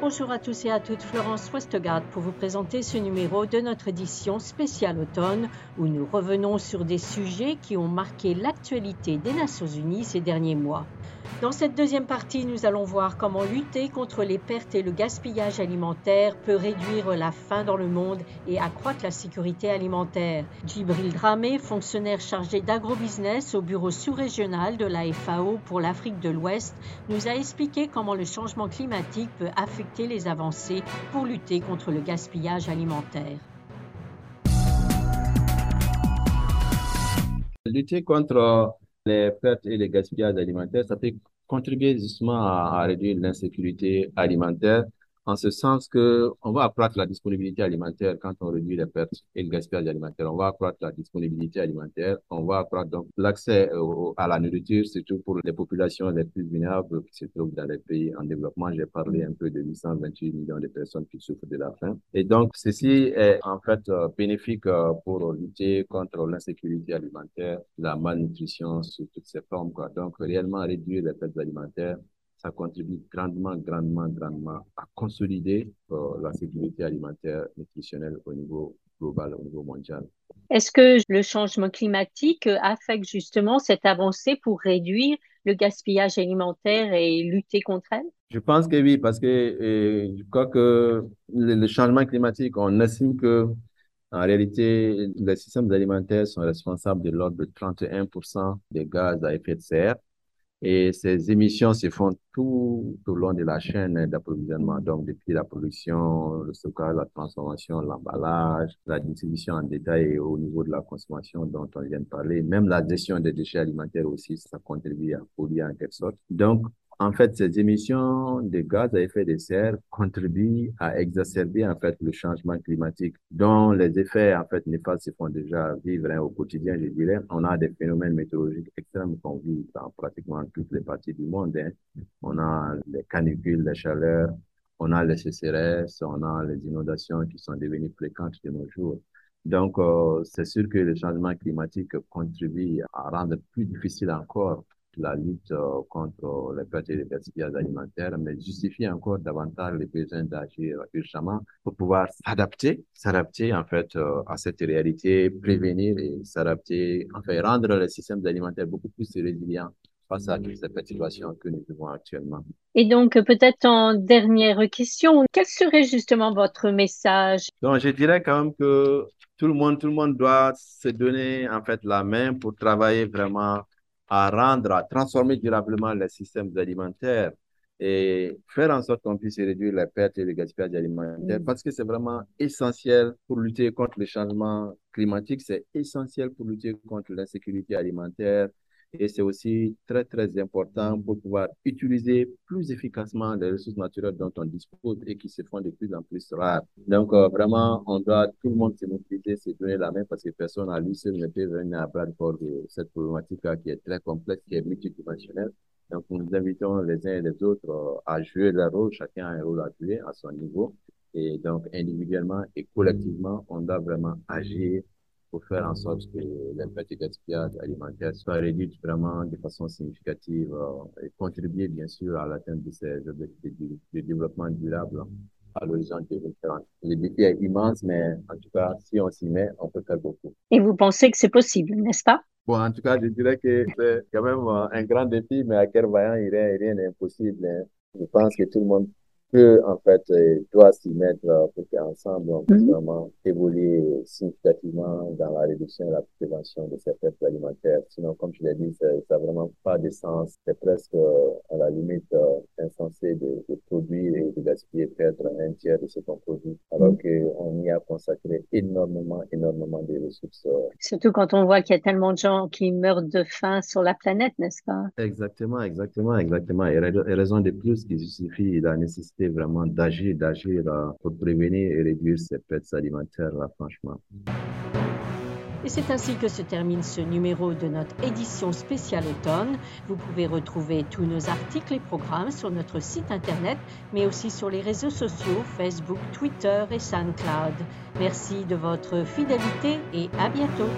Bonjour à tous et à toutes, Florence Westgard pour vous présenter ce numéro de notre édition spéciale automne où nous revenons sur des sujets qui ont marqué l'actualité des Nations Unies ces derniers mois. Dans cette deuxième partie, nous allons voir comment lutter contre les pertes et le gaspillage alimentaire peut réduire la faim dans le monde et accroître la sécurité alimentaire. Djibril Dramé, fonctionnaire chargé d'agrobusiness au bureau sous-régional de la FAO pour l'Afrique de l'Ouest, nous a expliqué comment le changement climatique peut affecter les avancées pour lutter contre le gaspillage alimentaire. Lutter contre les pertes et les gaspillages alimentaires, ça peut contribuer justement à, réduire l'insécurité alimentaire en ce sens que on va accroître la disponibilité alimentaire quand on réduit les pertes et le gaspillage alimentaire. On va accroître la disponibilité alimentaire. On va accroître donc l'accès à la nourriture, surtout pour les populations les plus vulnérables qui se trouvent dans les pays en développement. J'ai parlé un peu de 828 millions de personnes qui souffrent de la faim. Et donc, ceci est en fait euh, bénéfique euh, pour lutter contre l'insécurité alimentaire, la malnutrition sous toutes ses formes. Quoi. Donc, réellement réduire les pertes alimentaires ça contribue grandement, grandement, grandement à consolider euh, la sécurité alimentaire nutritionnelle au niveau global, au niveau mondial. Est-ce que le changement climatique affecte justement cette avancée pour réduire le gaspillage alimentaire et lutter contre elle? Je pense que oui, parce que je crois que le, le, changement climatique, on estime que en réalité, les systèmes alimentaires sont responsables de l'ordre de 31% des gaz à effet de serre. Et ces émissions se font tout au long de la chaîne d'approvisionnement, donc depuis la production, le stockage, la transformation, l'emballage, la distribution en détail et au niveau de la consommation dont on vient de parler. Même la gestion des déchets alimentaires aussi, ça contribue à polluer en quelque sorte. Donc, en fait, ces émissions de gaz à effet de serre contribuent à exacerber en fait le changement climatique, dont les effets en fait néfastes se font déjà vivre hein, au quotidien. Je dirais, on a des phénomènes météorologiques extrêmes qu'on vit dans pratiquement toutes les parties du monde. Hein. On a les canicules, les chaleurs, on a les sécheresses, on a les inondations qui sont devenues fréquentes de nos jours. Donc, euh, c'est sûr que le changement climatique contribue à rendre plus difficile encore la lutte euh, contre les pertes et les gaspillages alimentaires, mais justifie encore davantage les besoins d'agir urgemment pour pouvoir s'adapter, s'adapter en fait euh, à cette réalité, prévenir et s'adapter, enfin rendre les systèmes alimentaires beaucoup plus résilients face à toutes ces perturbations que nous vivons actuellement. Et donc, peut-être en dernière question, quel serait justement votre message? Donc, je dirais quand même que tout le monde, tout le monde doit se donner en fait la main pour travailler vraiment à rendre, à transformer durablement les systèmes alimentaires et faire en sorte qu'on puisse réduire les pertes et le gaspillage alimentaire parce que c'est vraiment essentiel pour lutter contre le changement climatique, c'est essentiel pour lutter contre l'insécurité alimentaire, et c'est aussi très, très important pour pouvoir utiliser plus efficacement les ressources naturelles dont on dispose et qui se font de plus en plus rares. Donc, euh, vraiment, on doit tout le monde se mobiliser, se donner la main parce que personne à lui seul ne peut venir à bras de de cette problématique-là qui est très complexe, qui est multidimensionnelle. Donc, nous invitons les uns et les autres euh, à jouer leur rôle. Chacun a un rôle à jouer à son niveau. Et donc, individuellement et collectivement, on doit vraiment agir pour faire en sorte que l'impact alimentaire soit réduit vraiment de façon significative euh, et contribuer bien sûr à l'atteinte de ces objectifs de, développement durable à l'horizon 2030. Le défi est immense, mais en tout cas, si on s'y met, on peut faire beaucoup. Et vous pensez que c'est possible, n'est-ce pas? Bon, en tout cas, je dirais que c'est quand même un grand défi, mais à quel vaillant rien n'est impossible. Hein. Je pense que tout le monde peut, en fait, euh, doit s'y mettre euh, pour qu'ensemble, on puisse mhm. vraiment évoluer significativement dans la réduction et la prévention de ces pertes alimentaires. Sinon, comme je l'ai dit, ça n'a vraiment pas de sens. C'est presque, euh, à la limite, insensé de, de, produire et de gaspiller peut-être un tiers de ce qu'on produit, alors mhm. qu'on y a consacré énormément, énormément de ressources. Surtout quand on voit qu'il y a tellement de gens qui meurent de faim sur la planète, n'est-ce pas? Exactement, exactement, exactement. Et raison de plus qui justifie la nécessité vraiment d'agir, d'agir euh, pour prévenir et réduire ces pertes alimentaires, là, franchement. Et c'est ainsi que se termine ce numéro de notre édition spéciale automne. Vous pouvez retrouver tous nos articles et programmes sur notre site internet, mais aussi sur les réseaux sociaux Facebook, Twitter et SoundCloud. Merci de votre fidélité et à bientôt.